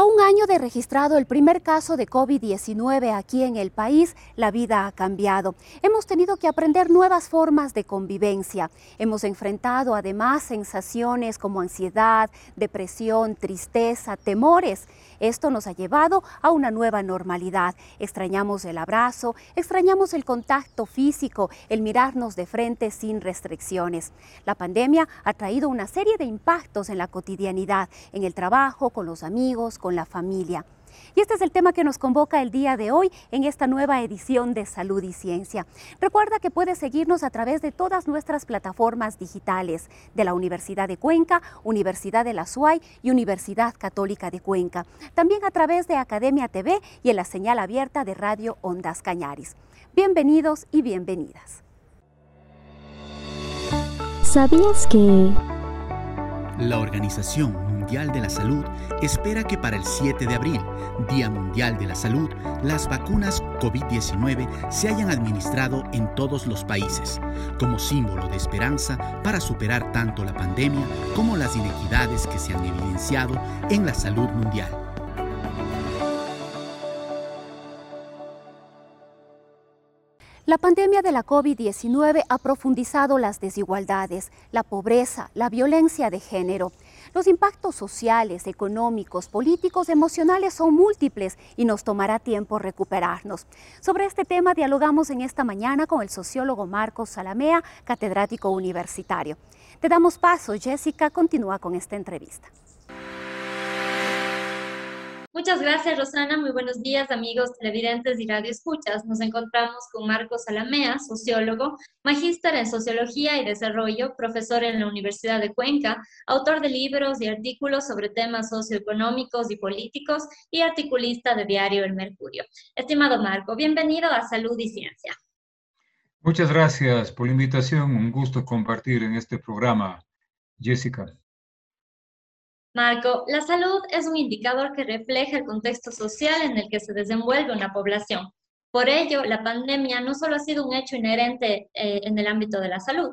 A un año de registrado el primer caso de COVID-19 aquí en el país, la vida ha cambiado. Hemos tenido que aprender nuevas formas de convivencia. Hemos enfrentado además sensaciones como ansiedad, depresión, tristeza, temores. Esto nos ha llevado a una nueva normalidad. Extrañamos el abrazo, extrañamos el contacto físico, el mirarnos de frente sin restricciones. La pandemia ha traído una serie de impactos en la cotidianidad, en el trabajo, con los amigos, con la familia. Y este es el tema que nos convoca el día de hoy en esta nueva edición de Salud y Ciencia. Recuerda que puedes seguirnos a través de todas nuestras plataformas digitales de la Universidad de Cuenca, Universidad de la SUAY y Universidad Católica de Cuenca. También a través de Academia TV y en la señal abierta de Radio Ondas Cañaris. Bienvenidos y bienvenidas. ¿Sabías que la Organización Mundial de la Salud espera que para el 7 de abril, Día Mundial de la Salud, las vacunas COVID-19 se hayan administrado en todos los países, como símbolo de esperanza para superar tanto la pandemia como las inequidades que se han evidenciado en la salud mundial. La pandemia de la COVID-19 ha profundizado las desigualdades, la pobreza, la violencia de género. Los impactos sociales, económicos, políticos, emocionales son múltiples y nos tomará tiempo recuperarnos. Sobre este tema dialogamos en esta mañana con el sociólogo Marcos Salamea, catedrático universitario. Te damos paso, Jessica, continúa con esta entrevista. Muchas gracias, Rosana. Muy buenos días, amigos televidentes y radioescuchas. Nos encontramos con Marcos Salamea, sociólogo, magíster en Sociología y Desarrollo, profesor en la Universidad de Cuenca, autor de libros y artículos sobre temas socioeconómicos y políticos y articulista de diario El Mercurio. Estimado Marco, bienvenido a Salud y Ciencia. Muchas gracias por la invitación. Un gusto compartir en este programa, Jessica. Marco, la salud es un indicador que refleja el contexto social en el que se desenvuelve una población. Por ello, la pandemia no solo ha sido un hecho inherente eh, en el ámbito de la salud.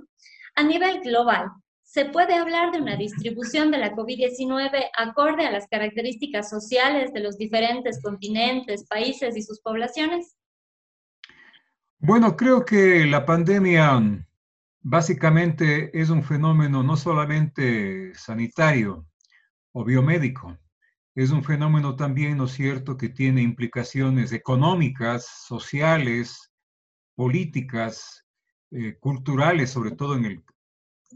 A nivel global, ¿se puede hablar de una distribución de la COVID-19 acorde a las características sociales de los diferentes continentes, países y sus poblaciones? Bueno, creo que la pandemia básicamente es un fenómeno no solamente sanitario, o biomédico. Es un fenómeno también, ¿no es cierto?, que tiene implicaciones económicas, sociales, políticas, eh, culturales, sobre todo en el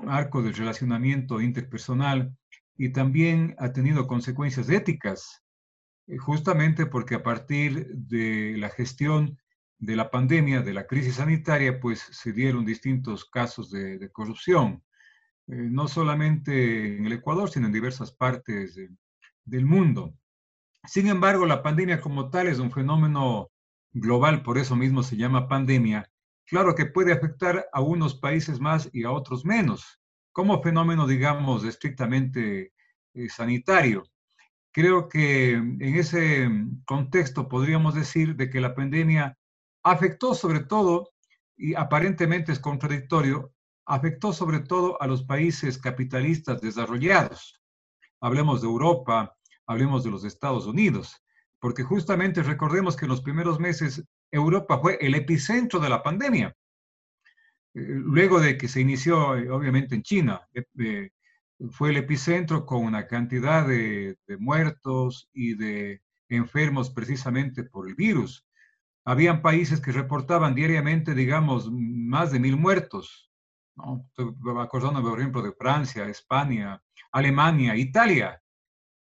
marco del relacionamiento interpersonal, y también ha tenido consecuencias éticas, eh, justamente porque a partir de la gestión de la pandemia, de la crisis sanitaria, pues se dieron distintos casos de corrupción. Eh, no solamente en el Ecuador, sino en diversas partes del mundo. Sin embargo, la pandemia como tal es un fenómeno global, por eso mismo se llama pandemia. Claro que puede afectar a unos países más y a otros menos, como fenómeno, digamos, estrictamente eh, sanitario. Creo que en ese contexto podríamos decir de que la pandemia afectó sobre todo, y aparentemente es contradictorio, afectó sobre todo a los países capitalistas desarrollados. Hablemos de Europa, hablemos de los Estados Unidos, porque justamente recordemos que en los primeros meses Europa fue el epicentro de la pandemia. Eh, luego de que se inició, eh, obviamente, en China, eh, fue el epicentro con una cantidad de, de muertos y de enfermos precisamente por el virus. Habían países que reportaban diariamente, digamos, más de mil muertos, ¿no? Por ejemplo, de Francia, España, Alemania, Italia,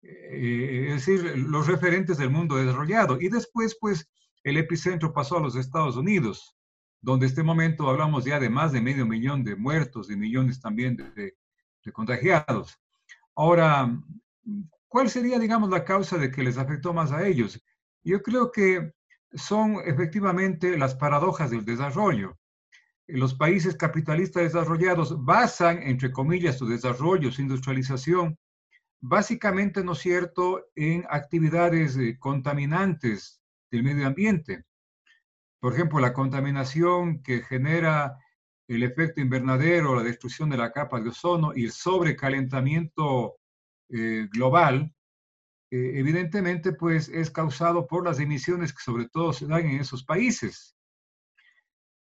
eh, es decir, los referentes del mundo desarrollado. Y después, pues, el epicentro pasó a los Estados Unidos, donde en este momento hablamos ya de más de medio millón de muertos y millones también de, de contagiados. Ahora, ¿cuál sería, digamos, la causa de que les afectó más a ellos? Yo creo que son efectivamente las paradojas del desarrollo. Los países capitalistas desarrollados basan, entre comillas, su desarrollo, su industrialización, básicamente, ¿no es cierto?, en actividades eh, contaminantes del medio ambiente. Por ejemplo, la contaminación que genera el efecto invernadero, la destrucción de la capa de ozono y el sobrecalentamiento eh, global, eh, evidentemente pues es causado por las emisiones que sobre todo se dan en esos países.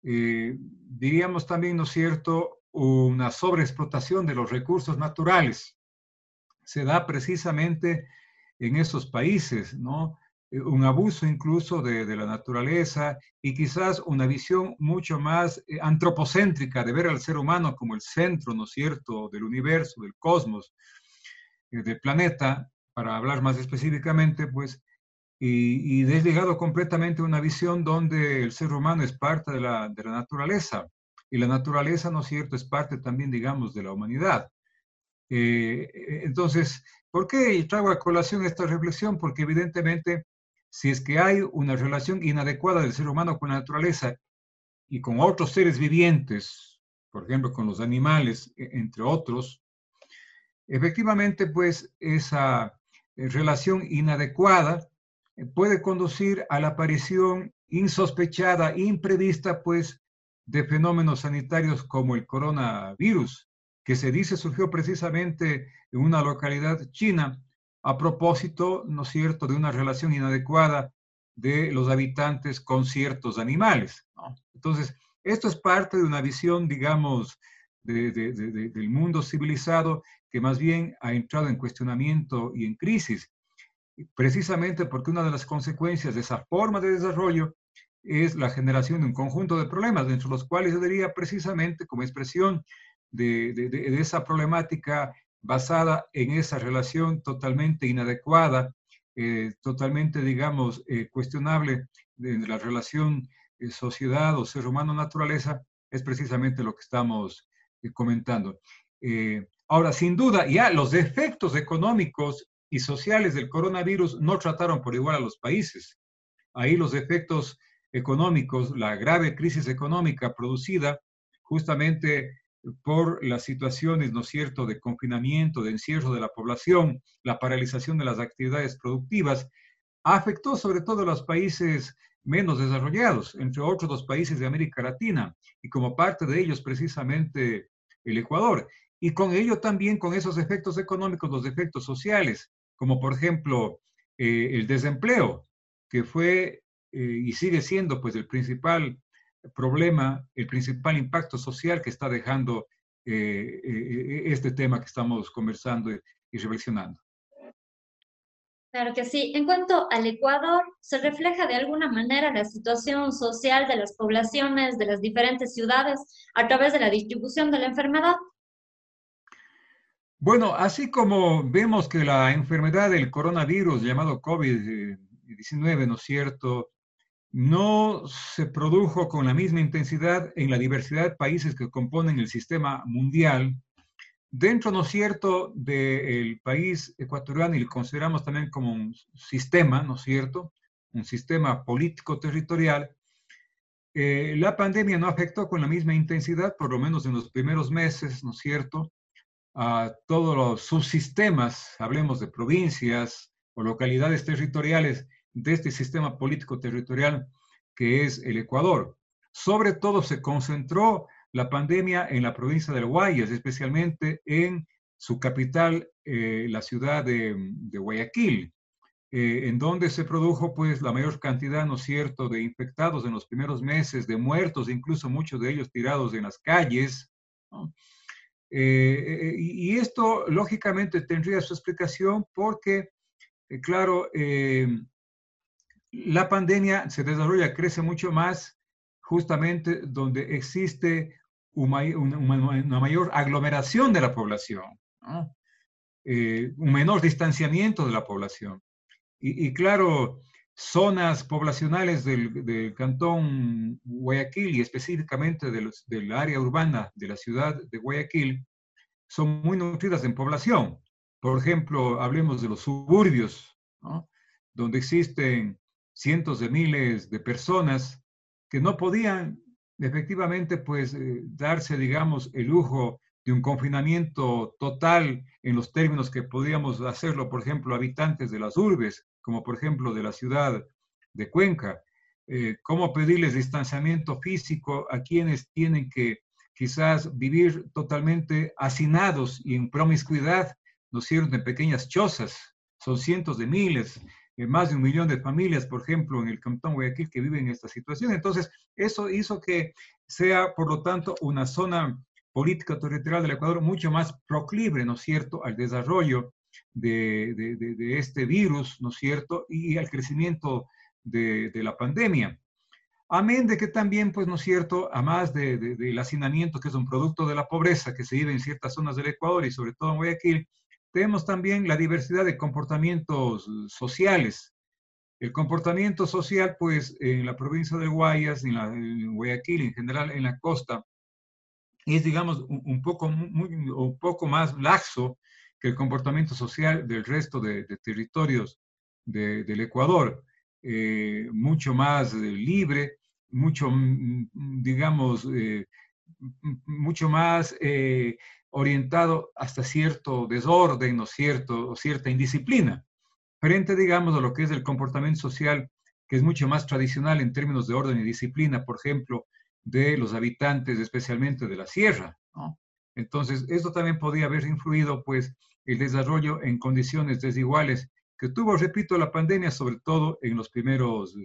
Eh, diríamos también, ¿no es cierto?, una sobreexplotación de los recursos naturales. Se da precisamente en esos países, ¿no? Eh, un abuso incluso de, la naturaleza y quizás una visión mucho más eh, antropocéntrica de ver al ser humano como el centro, ¿no es cierto?, del universo, del cosmos, del planeta, para hablar más específicamente, pues, y, y desligado completamente una visión donde el ser humano es parte de la, de la naturaleza y la naturaleza, ¿no es cierto?, es parte también, digamos, de la humanidad. entonces, ¿por qué traigo a colación esta reflexión? Porque evidentemente si es que hay una relación inadecuada del ser humano con la naturaleza y con otros seres vivientes, por ejemplo, con los animales, e, entre otros, efectivamente, pues esa eh, relación inadecuada eh, puede conducir a la aparición insospechada, imprevista, pues, de fenómenos sanitarios como el coronavirus, que se dice surgió precisamente en una localidad china a propósito, ¿no es cierto?, de una relación inadecuada de los habitantes con ciertos animales. Entonces, esto es parte de una visión, digamos, del mundo civilizado que más bien ha entrado en cuestionamiento y en crisis, precisamente porque una de las consecuencias de esa forma de desarrollo es la generación de un conjunto de problemas, dentro de los cuales yo diría precisamente como expresión de esa problemática basada en esa relación totalmente inadecuada, eh, totalmente, digamos, eh, cuestionable de la relación eh, sociedad o ser humano-naturaleza, es precisamente lo que estamos comentando. ahora, sin duda, ya los efectos económicos y sociales del coronavirus no trataron por igual a los países. Ahí los efectos económicos, la grave crisis económica producida justamente por las situaciones, ¿no es cierto?, de confinamiento, de encierro de la población, la paralización de las actividades productivas, afectó sobre todo a los países menos desarrollados, entre otros los países de América Latina, y como parte de ellos precisamente el Ecuador. Y con ello también, con esos efectos económicos, los efectos sociales, como por ejemplo eh, el desempleo, que fue eh, y sigue siendo pues el principal problema, el principal impacto social que está dejando eh, eh, este tema que estamos conversando y, reflexionando. Claro que sí. En cuanto al Ecuador, ¿se refleja de alguna manera la situación social de las poblaciones de las diferentes ciudades a través de la distribución de la enfermedad? Bueno, así como vemos que la enfermedad del coronavirus llamado COVID-19, ¿no es cierto?, no se produjo con la misma intensidad en la diversidad de países que componen el sistema mundial. Dentro, ¿no es cierto?, del país ecuatoriano, y lo consideramos también como un sistema, ¿no es cierto?, un sistema político territorial, eh, la pandemia no afectó con la misma intensidad, por lo menos en los primeros meses, ¿no es cierto?, a todos los subsistemas, hablemos de provincias o localidades territoriales de este sistema político territorial que es el Ecuador. Sobre todo se concentró la pandemia en la provincia del Guayas, especialmente en su capital, eh, la ciudad de, Guayaquil, eh, en donde se produjo pues la mayor cantidad, ¿no es cierto?, de infectados en los primeros meses, de muertos, incluso muchos de ellos tirados en las calles. Eh, y esto, lógicamente, tendría su explicación porque, claro, la pandemia se desarrolla, crece mucho más justamente donde existe una, mayor aglomeración de la población, eh, un menor distanciamiento de la población. Y, claro, zonas poblacionales del, cantón Guayaquil y específicamente del área urbana de la ciudad de Guayaquil son muy nutridas en población. Por ejemplo, hablemos de los suburbios, donde existen cientos de miles de personas que no podían efectivamente pues eh, darse, digamos, el lujo de un confinamiento total en los términos que podíamos hacerlo, por ejemplo, habitantes de las urbes, como por ejemplo de la ciudad de Cuenca. Eh, cómo pedirles distanciamiento físico a quienes tienen que quizás vivir totalmente hacinados y en promiscuidad, ¿no es cierto?, en pequeñas chozas. Son cientos de miles, eh, más de un millón de familias, por ejemplo, en el Cantón Guayaquil que viven en esta situación. Entonces, eso hizo que sea, por lo tanto, una zona política territorial del Ecuador mucho más proclive, ¿no es cierto?, al desarrollo de, este virus, ¿no es cierto?, y al crecimiento de, la pandemia. Amén de que también, pues, ¿no es cierto?, a más del hacinamiento, que es un producto de la pobreza que se vive en ciertas zonas del Ecuador y sobre todo en Guayaquil, tenemos también la diversidad de comportamientos sociales. El comportamiento social, pues, en la provincia de Guayas, en, la, Guayaquil, en general en la costa, es, digamos, un, poco, un poco más laxo que el comportamiento social del resto de, territorios del Ecuador. Eh, mucho más eh, libre, mucho, mm, mm, digamos, eh, mucho más orientado hasta cierto desorden ¿no cierto, o cierta indisciplina, frente, digamos, a lo que es el comportamiento social, que es mucho más tradicional en términos de orden y disciplina, por ejemplo, de los habitantes, especialmente de la sierra. Entonces, esto también podría haber influido, pues, el desarrollo en condiciones desiguales que tuvo, repito, la pandemia, sobre todo en los primeros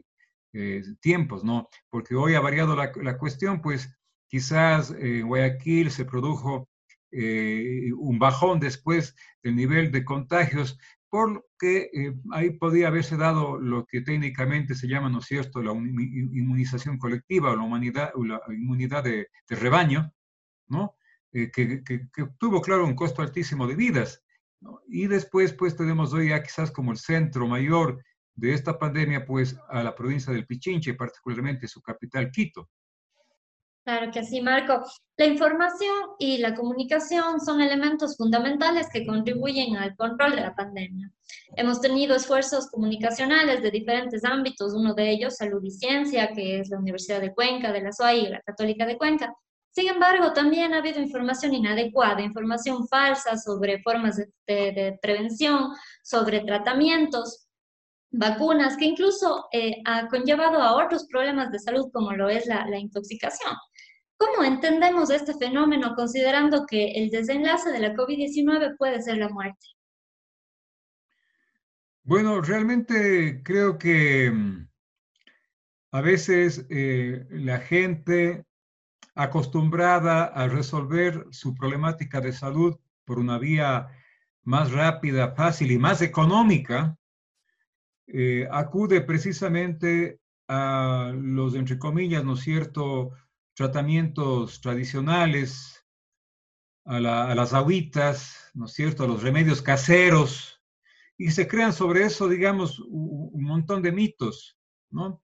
eh, tiempos, ¿no? Porque hoy ha variado la, la cuestión, pues quizás en Guayaquil se produjo eh, un bajón después del nivel de contagios, porque eh, ahí podía haberse dado lo que técnicamente se llama, ¿no es cierto?, la inmunización colectiva o la, humanidad, o la inmunidad de, rebaño, ¿no? Eh, que, que, tuvo, claro, un costo altísimo de vidas. Y después, pues, tenemos hoy ya quizás como el centro mayor de esta pandemia, pues, a la provincia del Pichinche, particularmente su capital, Quito. Claro que sí, Marco. La información y la comunicación son elementos fundamentales que contribuyen al control de la pandemia. Hemos tenido esfuerzos comunicacionales de diferentes ámbitos, uno de ellos salud y ciencia, que es la Universidad de Cuenca, de la SOAI y la Católica de Cuenca. Sin embargo, también ha habido información inadecuada, información falsa sobre formas de, prevención, sobre tratamientos, vacunas, que incluso eh, ha conllevado a otros problemas de salud como lo es la, intoxicación. ¿Cómo entendemos este fenómeno considerando que el desenlace de la COVID-19 puede ser la muerte? Bueno, realmente creo que mm, a veces eh, la gente acostumbrada a resolver su problemática de salud por una vía más rápida, fácil y más económica, eh, acude precisamente a los, entre comillas, ¿no es cierto?, tratamientos tradicionales, a, las agüitas, ¿no es cierto?, a los remedios caseros, y se crean sobre eso, digamos, un, montón de mitos, ¿no?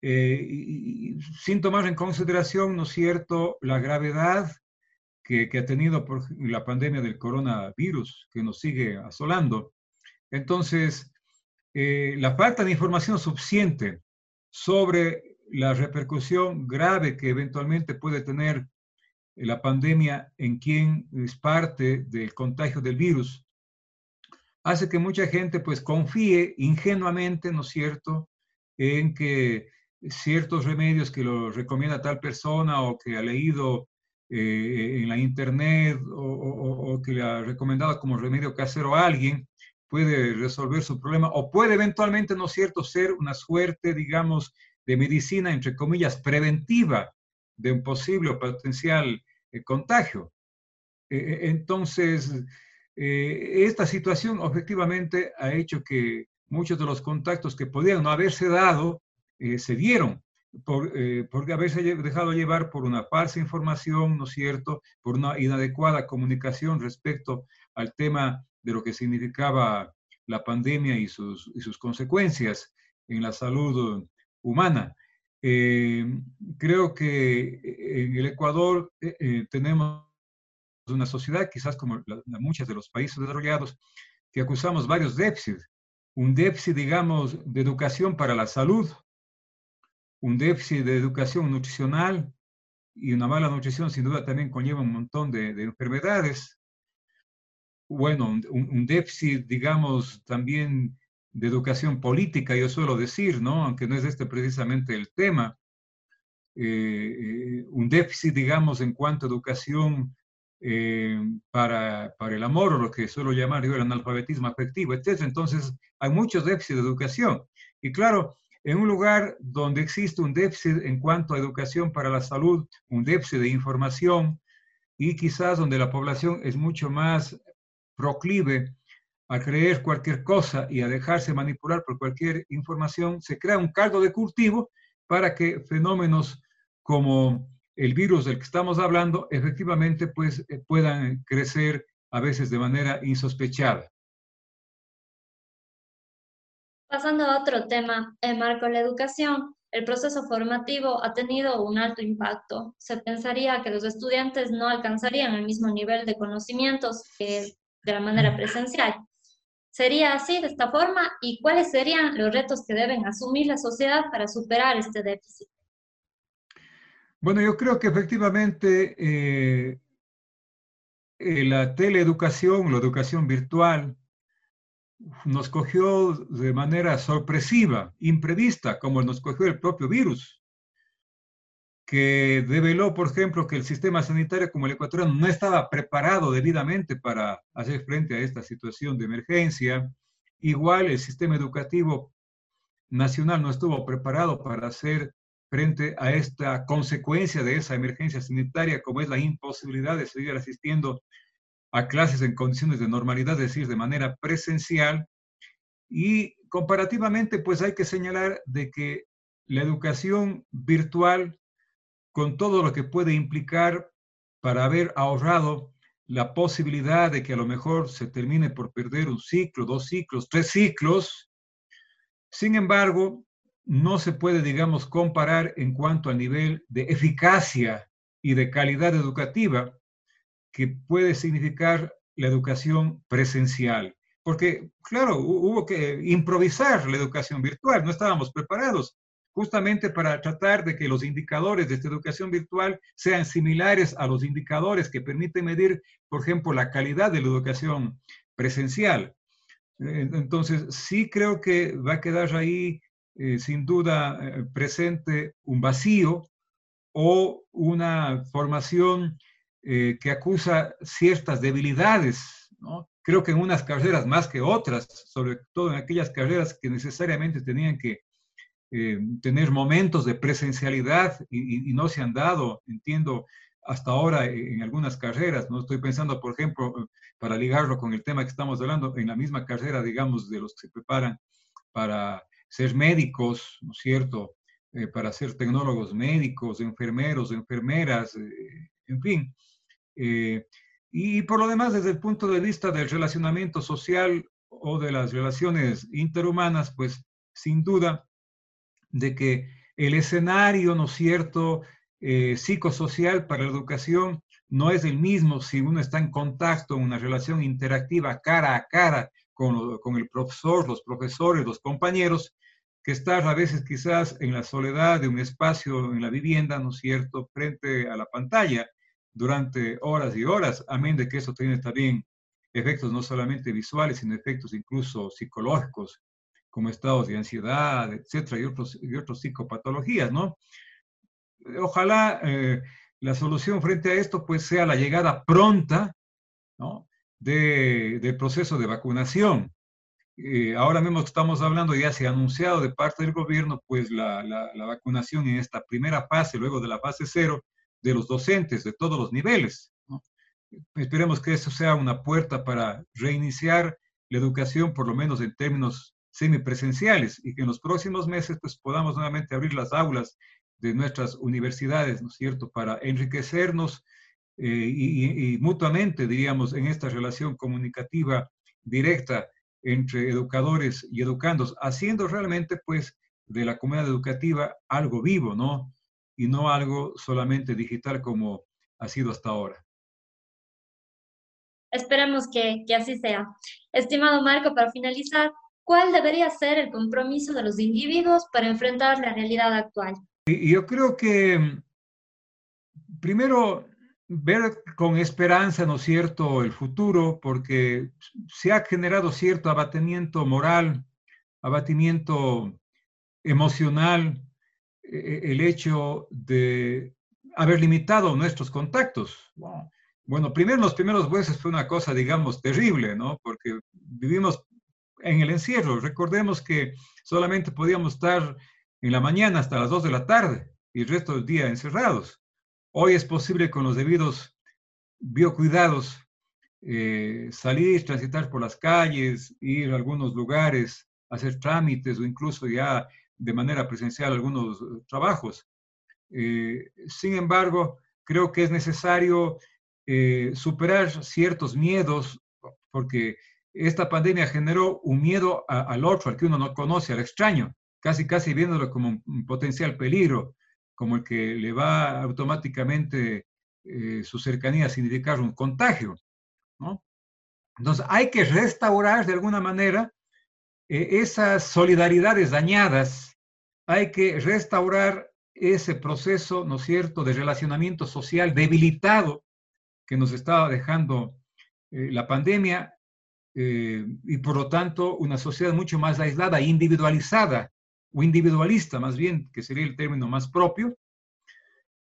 Eh, y, sin tomar en consideración, ¿no es cierto?, la gravedad que, que, ha tenido por la pandemia del coronavirus que nos sigue asolando. Entonces, eh, la falta de información suficiente sobre la repercusión grave que eventualmente puede tener la pandemia en quien es parte del contagio del virus, hace que mucha gente pues confíe ingenuamente, ¿no es cierto?, en que ciertos remedios que lo recomienda tal persona o que ha leído eh, en la internet o, que le ha recomendado como remedio casero a alguien, puede resolver su problema o puede eventualmente, ¿no es cierto?, ser una suerte, digamos, de medicina, entre comillas, preventiva de un posible o potencial eh, contagio. E, e, entonces, eh, esta situación objetivamente ha hecho que muchos de los contactos que podían no haberse dado eh, se dieron por, por haberse dejado llevar por una falsa información, ¿no es cierto?, por una inadecuada comunicación respecto al tema de lo que significaba la pandemia y sus, y sus consecuencias en la salud humana. Eh, creo que en el Ecuador eh, eh, tenemos una sociedad, quizás como muchos de los países desarrollados, que acusamos varios déficits. Un déficit, digamos, de educación para la salud, un déficit de educación nutricional y una mala nutrición sin duda también conlleva un montón de, enfermedades. Bueno, un, déficit, digamos, también de educación política, yo suelo decir, ¿no? Aunque no es este precisamente el tema. Eh, eh, un déficit, digamos, en cuanto a educación eh, para, para, el amor lo que suelo llamar yo el analfabetismo afectivo, etc. Entonces, hay muchos déficits de educación. Y claro, en un lugar donde existe un déficit en cuanto a educación para la salud, un déficit de información y quizás donde la población es mucho más proclive a creer cualquier cosa y a dejarse manipular por cualquier información, se crea un caldo de cultivo para que fenómenos como el virus del que estamos hablando efectivamente pues, eh, puedan crecer a veces de manera insospechada. Pasando a otro tema, en Marco la educación, el proceso formativo ha tenido un alto impacto. Se pensaría que los estudiantes no alcanzarían el mismo nivel de conocimientos que de la manera presencial. ¿Sería así, de esta forma? ¿Y cuáles serían los retos que deben asumir la sociedad para superar este déficit? Bueno, yo creo que efectivamente eh, eh, la teleeducación, la educación virtual, nos cogió de manera sorpresiva, imprevista, como nos cogió el propio virus, que develó, por ejemplo, que el sistema sanitario como el ecuatoriano no estaba preparado debidamente para hacer frente a esta situación de emergencia. Igual el sistema educativo nacional no estuvo preparado para hacer frente a esta consecuencia de esa emergencia sanitaria, como es la imposibilidad de seguir asistiendo a clases en condiciones de normalidad, es decir, de manera presencial. Y comparativamente, pues hay que señalar de que la educación virtual, con todo lo que puede implicar para haber ahorrado la posibilidad de que a lo mejor se termine por perder un ciclo, dos ciclos, tres ciclos, sin embargo, no se puede, digamos, comparar en cuanto al nivel de eficacia y de calidad educativa que puede significar la educación presencial. Porque, claro, hubo que improvisar la educación virtual, no estábamos preparados justamente para tratar de que los indicadores de esta educación virtual sean similares a los indicadores que permiten medir, por ejemplo, la calidad de la educación presencial. Entonces, sí creo que va a quedar ahí eh, sin duda eh, presente un vacío o una formación eh, que acusa ciertas debilidades, ¿no? Creo que en unas carreras más que otras, sobre todo en aquellas carreras que necesariamente tenían que tener momentos de presencialidad y, y, no se han dado, entiendo, hasta ahora en algunas carreras, ¿no? Estoy pensando, por ejemplo, para ligarlo con el tema que estamos hablando, en la misma carrera, digamos, de los que se preparan para ser médicos, ¿no es cierto? Eh, para ser tecnólogos médicos, enfermeros, enfermeras, eh, en fin. Eh, y por lo demás, desde el punto de vista del relacionamiento social o de las relaciones interhumanas, pues sin duda de que el escenario, ¿no cierto?, psicosocial para la educación no es el mismo si uno está en contacto, en una relación interactiva cara a cara con, con el profesor, los profesores, los compañeros, que estar a veces quizás en la soledad de un espacio en la vivienda, ¿no es cierto?, frente a la pantalla durante horas y horas, amén de que eso tiene también efectos no solamente visuales, sino efectos incluso psicológicos, como estados de ansiedad, etcétera, y otros, y otros psicopatologías, ¿no? Ojalá eh, la solución frente a esto pues sea la llegada pronta, ¿no? De, del proceso de vacunación. Eh, ahora mismo estamos hablando, ya se ha anunciado de parte del gobierno, pues la, la, vacunación en esta primera fase, luego de la fase cero, de los docentes de todos los niveles. Esperemos que eso sea una puerta para reiniciar la educación, por lo menos en términos semipresenciales, y que en los próximos meses pues, podamos nuevamente abrir las aulas de nuestras universidades, ¿no es cierto?, para enriquecernos eh, y, y mutuamente, diríamos, en esta relación comunicativa directa entre educadores y educandos, haciendo realmente pues de la comunidad educativa algo vivo, ¿no? Y no algo solamente digital como ha sido hasta ahora. Esperemos que, que así sea. Estimado Marco, para finalizar, ¿cuál debería ser el compromiso de los individuos para enfrentar la realidad actual? Yo creo que primero ver con esperanza, ¿no es cierto?, el futuro, porque se ha generado cierto abatimiento moral, abatimiento emocional, el hecho de haber limitado nuestros contactos. Bueno, primero, los primeros meses fue una cosa, digamos, terrible, ¿no? Porque vivimos en el encierro. Recordemos que solamente podíamos estar en la mañana hasta las 2 de la tarde y el resto del día encerrados. Hoy es posible con los debidos biocuidados eh, salir, transitar por las calles, ir a algunos lugares, hacer trámites o incluso ya de manera presencial algunos eh, trabajos. Eh, sin embargo, creo que es necesario superar ciertos miedos porque esta pandemia generó un miedo al otro, al que uno no conoce, al extraño, casi casi viéndolo como un potencial peligro como el que le va automáticamente eh, su cercanía a significar un contagio. ¿no? Entonces hay que restaurar de alguna manera eh, esas solidaridades dañadas, hay que restaurar ese proceso, ¿no es cierto?, de relacionamiento social debilitado que nos estaba dejando eh, la pandemia y por lo tanto una sociedad mucho más aislada, individualizada, o individualista más bien, que sería el término más propio,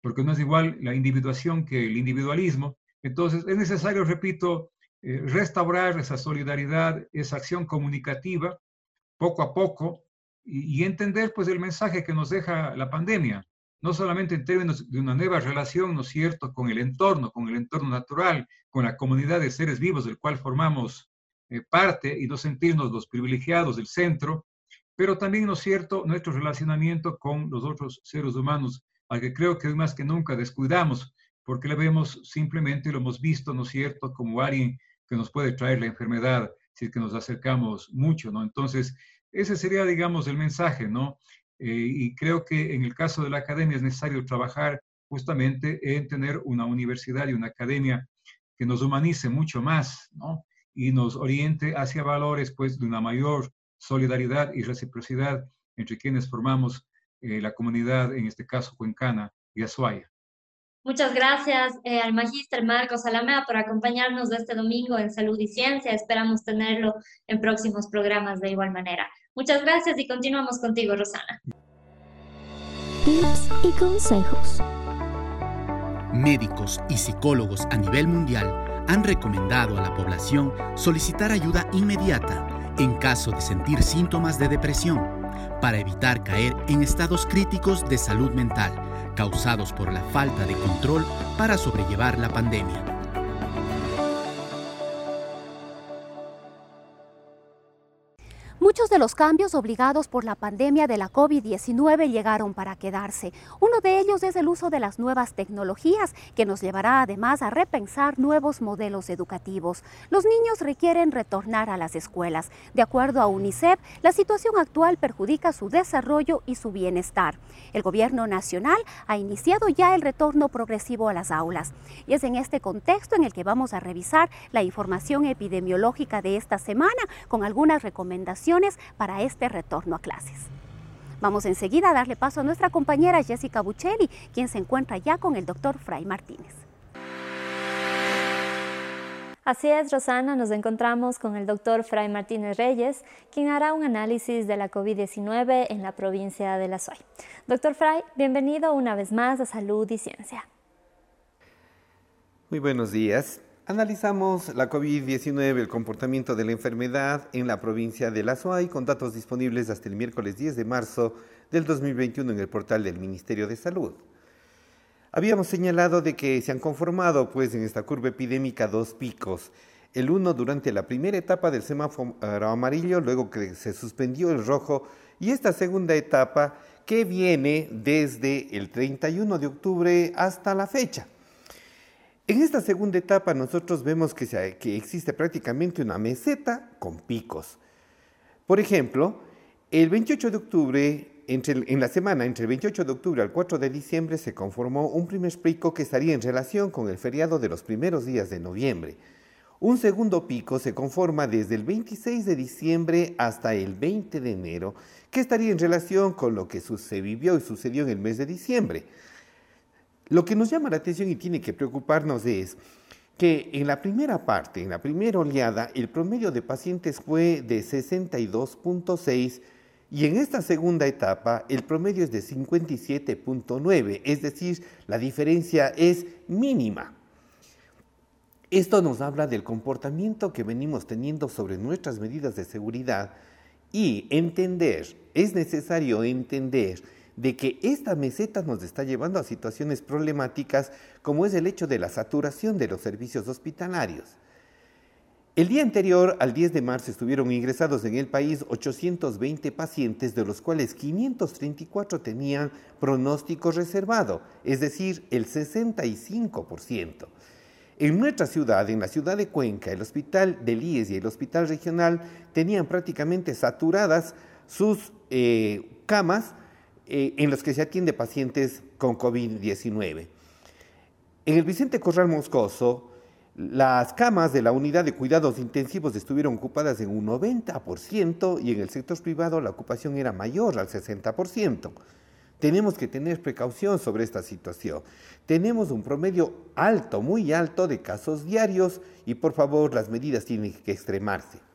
porque no es igual la individuación que el individualismo. Entonces es necesario, repito, eh, restaurar esa solidaridad, esa acción comunicativa, poco a poco, y, entender pues el mensaje que nos deja la pandemia, no solamente en términos de una nueva relación, ¿no es cierto?, con el entorno, con el entorno natural, con la comunidad de seres vivos del cual formamos eh, parte y no sentirnos los privilegiados del centro, pero también, ¿no es cierto?, nuestro relacionamiento con los otros seres humanos, al que creo que más que nunca descuidamos, porque le vemos simplemente, lo hemos visto, ¿no es cierto?, como alguien que nos puede traer la enfermedad si es que nos acercamos mucho, ¿no? Entonces, ese sería, digamos, el mensaje, ¿no? Eh, y creo que en el caso de la academia es necesario trabajar justamente en tener una universidad y una academia que nos humanice mucho más, ¿no? Y nos oriente hacia valores, pues, de una mayor solidaridad y reciprocidad entre quienes formamos eh, la comunidad, en este caso cuencana y Azuaya. Muchas gracias eh, al magíster Marcos Alamea por acompañarnos este domingo en Salud y Ciencia. Esperamos tenerlo en próximos programas de igual manera. Muchas gracias y continuamos contigo, Rosana. Tips y consejos. Médicos y psicólogos a nivel mundial han recomendado a la población solicitar ayuda inmediata en caso de sentir síntomas de depresión, para evitar caer en estados críticos de salud mental causados por la falta de control para sobrellevar la pandemia. Muchos de los cambios obligados por la pandemia de la COVID-19 llegaron para quedarse. Uno de ellos es el uso de las nuevas tecnologías, que nos llevará además a repensar nuevos modelos educativos. Los niños requieren retornar a las escuelas. De acuerdo a UNICEF, la situación actual perjudica su desarrollo y su bienestar. El gobierno nacional ha iniciado ya el retorno progresivo a las aulas. Y es en este contexto en el que vamos a revisar la información epidemiológica de esta semana con algunas recomendaciones para este retorno a clases. Vamos enseguida a darle paso a nuestra compañera Jessica Buccelli, quien se encuentra ya con el doctor Fray Martínez. Así es, Rosana, nos encontramos con el doctor Fray Martínez Reyes, quien hará un análisis de la COVID-19 en la provincia de La Suay. Doctor Fray, bienvenido una vez más a Salud y Ciencia. Muy buenos días. Analizamos la COVID-19, el comportamiento de la enfermedad en la provincia de La Suay, con datos disponibles hasta el miércoles 10 de marzo del 2021 en el portal del Ministerio de Salud. Habíamos señalado de que se han conformado pues en esta curva epidémica dos picos. El uno durante la primera etapa del semáforo amarillo, luego que se suspendió el rojo, y esta segunda etapa que viene desde el 31 de octubre hasta la fecha. En esta segunda etapa nosotros vemos que, existe prácticamente una meseta con picos. Por ejemplo, el 28 de octubre, en la semana entre el 28 de octubre al 4 de diciembre, se conformó un primer pico que estaría en relación con el feriado de los primeros días de noviembre. Un segundo pico se conforma desde el 26 de diciembre hasta el 20 de enero, que estaría en relación con lo que se vivió y sucedió en el mes de diciembre. Lo que nos llama la atención y tiene que preocuparnos es que en la primera parte, en la primera oleada, el promedio de pacientes fue de 62.6 y en esta segunda etapa el promedio es de 57.9, es decir, la diferencia es mínima. Esto nos habla del comportamiento que venimos teniendo sobre nuestras medidas de seguridad y entender, es necesario entender de que esta meseta nos está llevando a situaciones problemáticas como es el hecho de la saturación de los servicios hospitalarios. El día anterior, al 10 de marzo, estuvieron ingresados en el país 820 pacientes, de los cuales 534 tenían pronóstico reservado, es decir, el 65%. En nuestra ciudad, en la ciudad de Cuenca, el hospital del IES y el hospital regional tenían prácticamente saturadas sus eh, camas eh, en los que se atiende pacientes con COVID-19. En el Vicente Corral Moscoso, las camas de la unidad de cuidados intensivos estuvieron ocupadas en un 90% y en el sector privado la ocupación era mayor al 60%. Tenemos que tener precaución sobre esta situación. Tenemos un promedio alto, muy alto de casos diarios y por favor las medidas tienen que extremarse.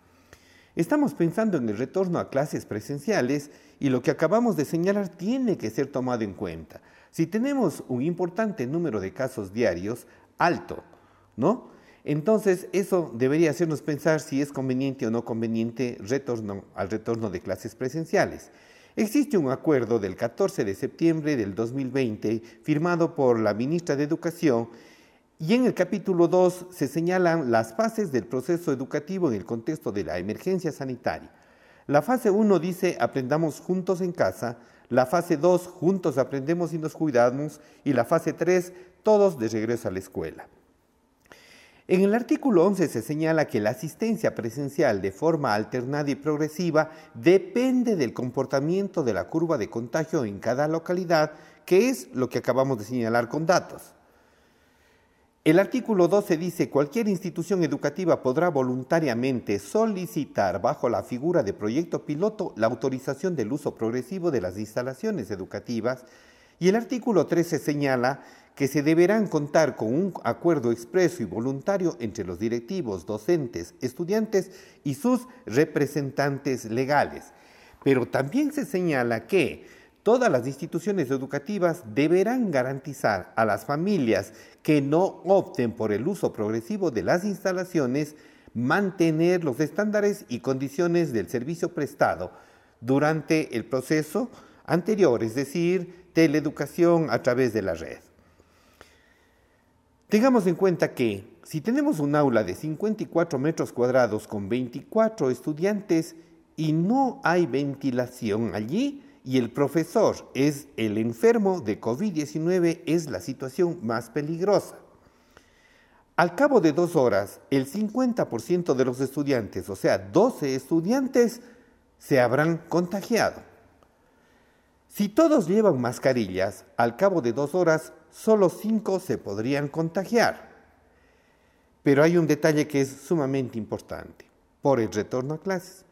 Estamos pensando en el retorno a clases presenciales y lo que acabamos de señalar tiene que ser tomado en cuenta. Si tenemos un importante número de casos diarios, alto, ¿no? Entonces, eso debería hacernos pensar si es conveniente o no conveniente retorno al retorno de clases presenciales. Existe un acuerdo del 14 de septiembre del 2020 firmado por la ministra de Educación y en el capítulo 2 se señalan las fases del proceso educativo en el contexto de la emergencia sanitaria. La fase 1 dice aprendamos juntos en casa, la fase 2 juntos aprendemos y nos cuidamos y la fase 3 todos de regreso a la escuela. En el artículo 11 se señala que la asistencia presencial de forma alternada y progresiva depende del comportamiento de la curva de contagio en cada localidad, que es lo que acabamos de señalar con datos. El artículo 12 dice, cualquier institución educativa podrá voluntariamente solicitar bajo la figura de proyecto piloto la autorización del uso progresivo de las instalaciones educativas y el artículo 13 señala que se deberán contar con un acuerdo expreso y voluntario entre los directivos, docentes, estudiantes y sus representantes legales. Pero también se señala que Todas las instituciones educativas deberán garantizar a las familias que no opten por el uso progresivo de las instalaciones mantener los estándares y condiciones del servicio prestado durante el proceso anterior, es decir, teleeducación a través de la red. Tengamos en cuenta que si tenemos un aula de 54 metros cuadrados con 24 estudiantes y no hay ventilación allí, y el profesor es el enfermo de COVID-19, es la situación más peligrosa. Al cabo de dos horas, el 50% de los estudiantes, o sea, 12 estudiantes, se habrán contagiado. Si todos llevan mascarillas, al cabo de dos horas, solo 5 se podrían contagiar. Pero hay un detalle que es sumamente importante, por el retorno a clases.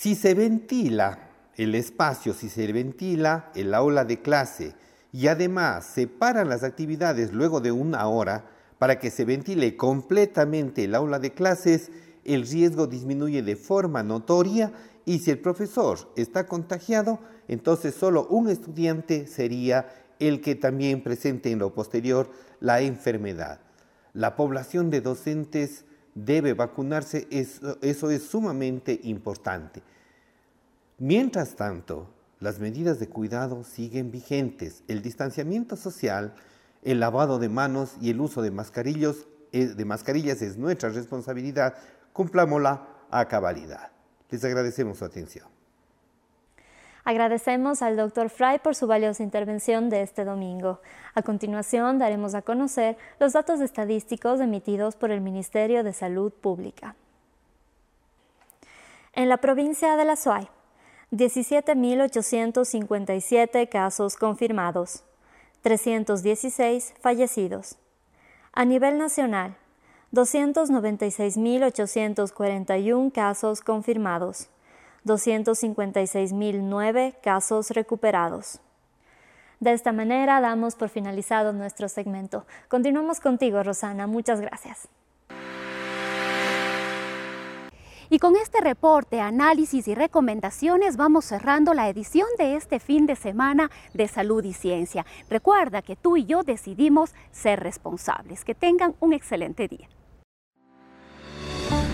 Si se ventila el espacio, si se ventila el aula de clase y además se paran las actividades luego de una hora para que se ventile completamente el aula de clases, el riesgo disminuye de forma notoria y si el profesor está contagiado, entonces solo un estudiante sería el que también presente en lo posterior la enfermedad. La población de docentes debe vacunarse, eso, es sumamente importante. Mientras tanto, las medidas de cuidado siguen vigentes. El distanciamiento social, el lavado de manos y el uso de, mascarillos, eh, de mascarillas es nuestra responsabilidad. Cumplámosla a cabalidad. Les agradecemos su atención. Agradecemos al Dr. Fry por su valiosa intervención de este domingo. A continuación, daremos a conocer los datos estadísticos emitidos por el Ministerio de Salud Pública. En la provincia de La Suay, 17.857 casos confirmados, 316 fallecidos. A nivel nacional, 296.841 casos confirmados, 256.009 casos recuperados. De esta manera damos por finalizado nuestro segmento. Continuamos contigo, Rosana. Muchas gracias. Y con este reporte, análisis y recomendaciones vamos cerrando la edición de este fin de semana de Salud y Ciencia. Recuerda que tú y yo decidimos ser responsables. Que tengan un excelente día.